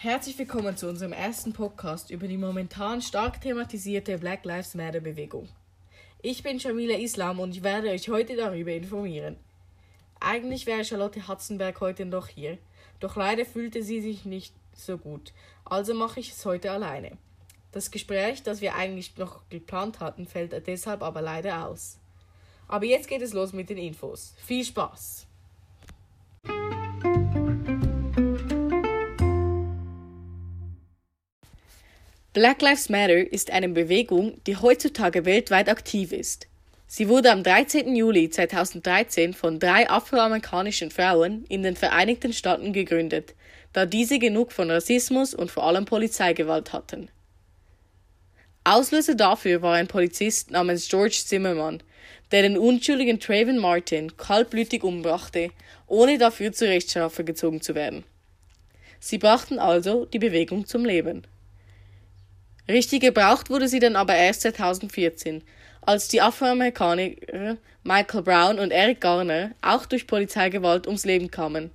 Herzlich willkommen zu unserem ersten Podcast über die momentan stark thematisierte Black Lives Matter Bewegung. Ich bin Shamila Islam und ich werde euch heute darüber informieren. Eigentlich wäre Charlotte Hatzenberg heute noch hier, doch leider fühlte sie sich nicht so gut, also mache ich es heute alleine. Das Gespräch, das wir eigentlich noch geplant hatten, fällt deshalb aber leider aus. Aber jetzt geht es los mit den Infos. Viel Spaß! Black Lives Matter ist eine Bewegung, die heutzutage weltweit aktiv ist. Sie wurde am 13. Juli 2013 von drei afroamerikanischen Frauen in den Vereinigten Staaten gegründet, da diese genug von Rassismus und vor allem Polizeigewalt hatten. Auslöser dafür war ein Polizist namens George Zimmermann, der den unschuldigen Traven Martin kaltblütig umbrachte, ohne dafür zur Rechtsstrafe gezogen zu werden. Sie brachten also die Bewegung zum Leben. Richtig gebraucht wurde sie dann aber erst 2014, als die Afroamerikaner Michael Brown und Eric Garner auch durch Polizeigewalt ums Leben kamen.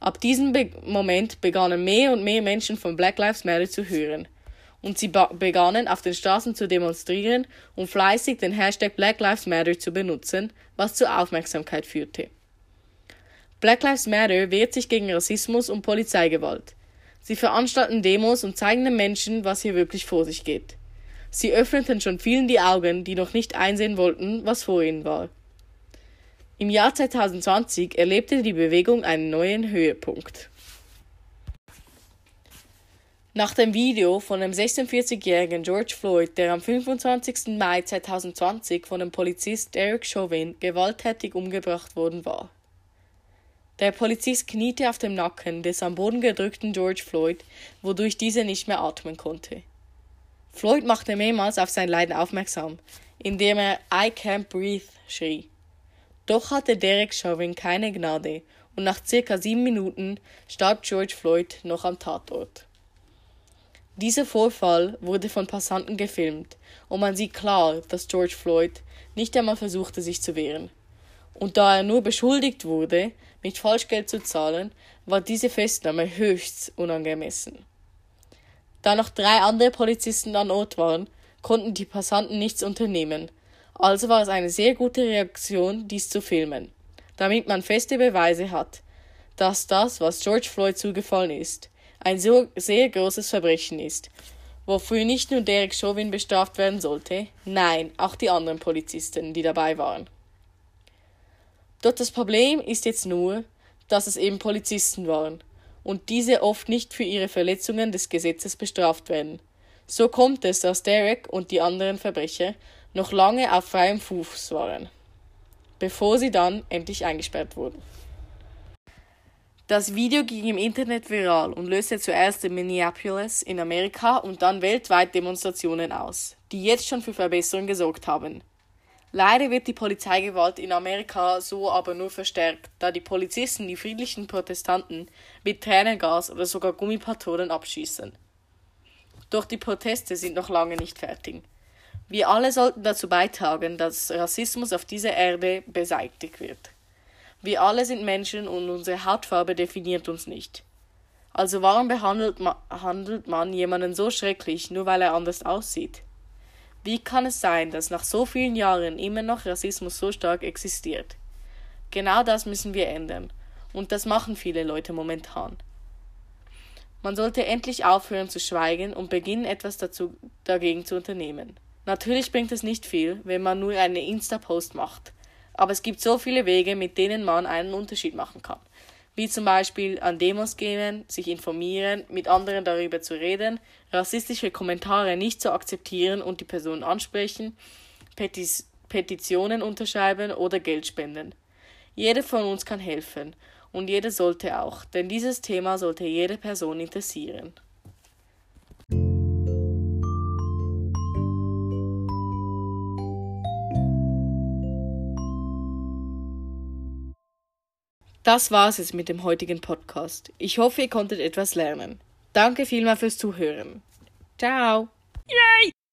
Ab diesem Be Moment begannen mehr und mehr Menschen von Black Lives Matter zu hören. Und sie begannen auf den Straßen zu demonstrieren und fleißig den Hashtag Black Lives Matter zu benutzen, was zu Aufmerksamkeit führte. Black Lives Matter wehrt sich gegen Rassismus und Polizeigewalt. Sie veranstalten Demos und zeigen den Menschen, was hier wirklich vor sich geht. Sie öffneten schon vielen die Augen, die noch nicht einsehen wollten, was vor ihnen war. Im Jahr 2020 erlebte die Bewegung einen neuen Höhepunkt. Nach dem Video von dem 46-jährigen George Floyd, der am 25. Mai 2020 von dem Polizist Derek Chauvin gewalttätig umgebracht worden war. Der Polizist kniete auf dem Nacken des am Boden gedrückten George Floyd, wodurch dieser nicht mehr atmen konnte. Floyd machte mehrmals auf sein Leiden aufmerksam, indem er I can't breathe schrie. Doch hatte Derek Chauvin keine Gnade und nach circa sieben Minuten starb George Floyd noch am Tatort. Dieser Vorfall wurde von Passanten gefilmt und man sieht klar, dass George Floyd nicht einmal versuchte, sich zu wehren. Und da er nur beschuldigt wurde, mit Falschgeld zu zahlen, war diese Festnahme höchst unangemessen. Da noch drei andere Polizisten an Ort waren, konnten die Passanten nichts unternehmen, also war es eine sehr gute Reaktion, dies zu filmen, damit man feste Beweise hat, dass das, was George Floyd zugefallen ist, ein so sehr großes Verbrechen ist, wofür nicht nur Derek Chauvin bestraft werden sollte, nein, auch die anderen Polizisten, die dabei waren. Doch das Problem ist jetzt nur, dass es eben Polizisten waren und diese oft nicht für ihre Verletzungen des Gesetzes bestraft werden. So kommt es, dass Derek und die anderen Verbrecher noch lange auf freiem Fuß waren, bevor sie dann endlich eingesperrt wurden. Das Video ging im Internet viral und löste zuerst in Minneapolis in Amerika und dann weltweit Demonstrationen aus, die jetzt schon für Verbesserungen gesorgt haben. Leider wird die Polizeigewalt in Amerika so aber nur verstärkt, da die Polizisten die friedlichen Protestanten mit Tränengas oder sogar Gummipatronen abschießen. Doch die Proteste sind noch lange nicht fertig. Wir alle sollten dazu beitragen, dass Rassismus auf dieser Erde beseitigt wird. Wir alle sind Menschen und unsere Hautfarbe definiert uns nicht. Also warum behandelt man, handelt man jemanden so schrecklich, nur weil er anders aussieht? Wie kann es sein, dass nach so vielen Jahren immer noch Rassismus so stark existiert? Genau das müssen wir ändern. Und das machen viele Leute momentan. Man sollte endlich aufhören zu schweigen und beginnen, etwas dazu, dagegen zu unternehmen. Natürlich bringt es nicht viel, wenn man nur eine Insta-Post macht. Aber es gibt so viele Wege, mit denen man einen Unterschied machen kann wie zum Beispiel an Demos gehen, sich informieren, mit anderen darüber zu reden, rassistische Kommentare nicht zu akzeptieren und die Person ansprechen, Petis Petitionen unterschreiben oder Geld spenden. Jeder von uns kann helfen und jeder sollte auch, denn dieses Thema sollte jede Person interessieren. Das war's jetzt mit dem heutigen Podcast. Ich hoffe, ihr konntet etwas lernen. Danke vielmals fürs Zuhören. Ciao. Yay!